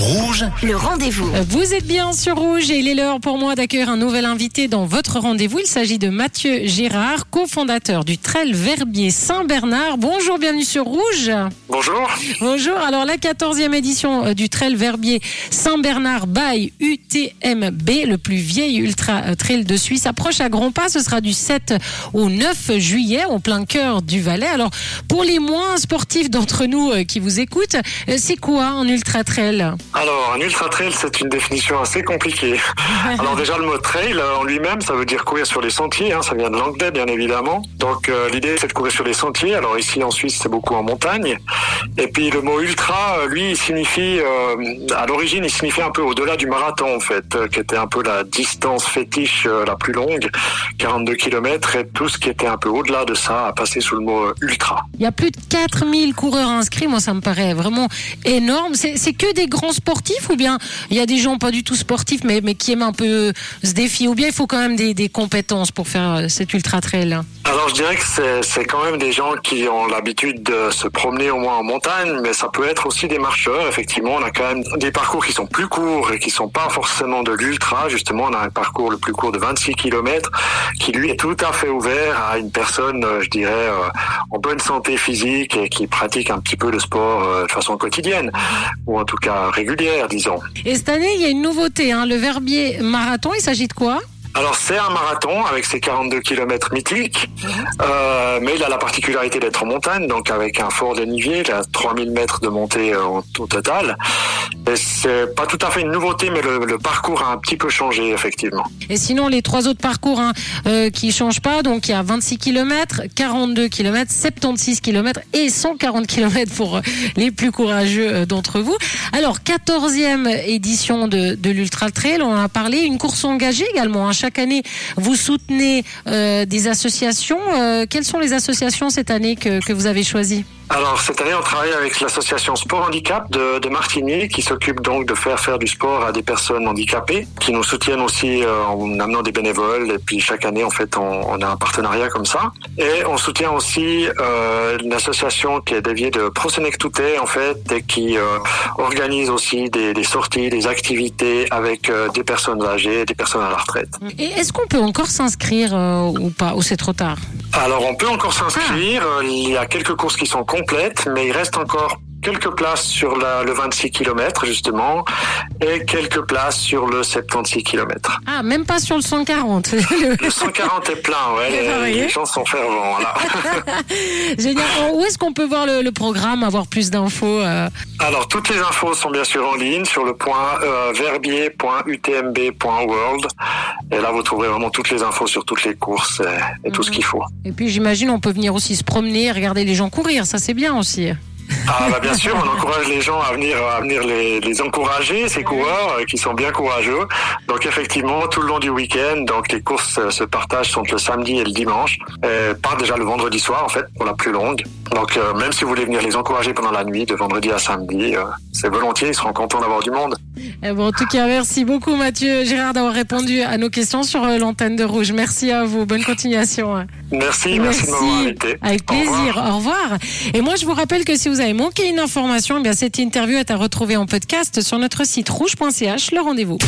Rouge, Le rendez-vous. Vous êtes bien sur Rouge et il est l'heure pour moi d'accueillir un nouvel invité dans votre rendez-vous. Il s'agit de Mathieu Girard, cofondateur du Trail Verbier Saint-Bernard. Bonjour, bienvenue sur Rouge. Bonjour. Bonjour, alors la 14e édition euh, du Trail Verbier Saint-Bernard by UTMB, le plus vieil ultra euh, trail de Suisse, approche à grands pas. Ce sera du 7 au 9 juillet, au plein cœur du Valais. Alors, pour les moins sportifs d'entre nous euh, qui vous écoutent, c'est quoi un ultra trail? Alors, un ultra trail, c'est une définition assez compliquée. Alors déjà, le mot trail euh, en lui-même, ça veut dire courir sur les sentiers. Hein, ça vient de l'anglais, bien évidemment. Donc euh, l'idée, c'est de courir sur les sentiers. Alors ici, en Suisse, c'est beaucoup en montagne. Et puis le mot ultra, euh, lui, il signifie, euh, à l'origine, il signifie un peu au-delà du marathon, en fait, euh, qui était un peu la distance fétiche la plus longue, 42 km, et tout ce qui était un peu au-delà de ça a passé sous le mot ultra. Il y a plus de 4000 coureurs inscrits. Moi, ça me paraît vraiment énorme. C'est que des grands sportifs ou bien il y a des gens pas du tout sportifs mais, qui aiment un peu ce défi ou bien il faut quand même des, des compétences pour faire euh, cet ultra trail Alors je dirais que c'est quand même des gens qui ont l'habitude de se promener au moins en montagne, mais ça peut être aussi des marcheurs. Effectivement, on a quand même des parcours qui sont plus courts et qui sont pas forcément de l'ultra. Justement, on a un parcours le plus court de 26 km qui lui est tout à fait ouvert à une personne, euh, je dirais, euh, en bonne santé physique et qui pratique un petit peu le sport euh, de façon quotidienne ou en tout cas régulière, disons. Et cette année, il y a une nouveauté, hein, le Verbier Marathon. Il s'agit de quoi? Alors c'est un marathon avec ses 42 km mythiques, euh, mais il a la particularité d'être en montagne, donc avec un fort dénivelé, il a 3000 mètres de montée euh, au total. C'est pas tout à fait une nouveauté, mais le, parcours a un petit peu changé effectivement. Et sinon, les trois autres parcours hein, euh, qui changent pas, donc il y a 26 km, 42 km, 76 km et 140 km pour euh, les plus courageux euh, d'entre vous. Alors, 14e édition de, l'Ultra Trail, on en a parlé, une course engagée également. hein. Chaque année, vous soutenez des associations. Quelles sont les associations cette année que, que vous avez choisies? Alors cette année, on travaille avec l'association Sport Handicap de, de Martigny, qui s'occupe donc de faire faire du sport à des personnes handicapées, qui nous soutiennent aussi euh, en amenant des bénévoles. Et puis chaque année, en fait, on, on a un partenariat comme ça. Et on soutient aussi euh, une association qui est dédiée de Prosenectute, en fait, et qui euh, organise aussi des, des sorties, des activités avec euh, des personnes âgées, des personnes à la retraite. Et est-ce qu'on peut encore s'inscrire euh, ou pas Ou c'est trop tard? Alors on peut encore s'inscrire, Euh, il y a quelques courses qui sont complètes, mais il reste encore quelques places sur la, le 26 km justement et quelques places sur le 76 km. Ah, même pas sur le 140. Le- Le 140 est plein, ouais, les, les gens sont fervents. Voilà. Génial. Où est-ce qu'on peut voir le, le programme, avoir plus d'infos euh Alors toutes les infos sont bien sûr en ligne sur le point euh, verbier.utmb.world et là vous trouverez vraiment toutes les infos sur toutes les courses et, et tout ce qu'il faut. Et puis j'imagine on peut venir aussi se promener, regarder les gens courir, ça c'est bien aussi. Ah bah bien sûr, on encourage les gens à venir à venir les, les encourager, ces coureurs euh, qui sont bien courageux. Donc effectivement, tout le long du week-end, donc les courses euh, se partagent entre le samedi et le dimanche. Et part déjà le vendredi soir en fait pour la plus longue. Donc euh, même si vous voulez venir les encourager pendant la nuit, de vendredi à samedi, euh, c'est volontiers, ils seront contents d'avoir du monde. Eh bon, en tout cas, merci beaucoup Mathieu Gérard d'avoir répondu à nos questions sur euh, l'antenne de Rouge. Merci à vous, bonne continuation. hein. Merci, merci, de invité. Avec Au revoir. plaisir. Au revoir. Et moi, je vous rappelle que si vous avez manqué une information, eh bien cette interview est à retrouver en podcast sur notre site rouge.ch. Le rendez-vous.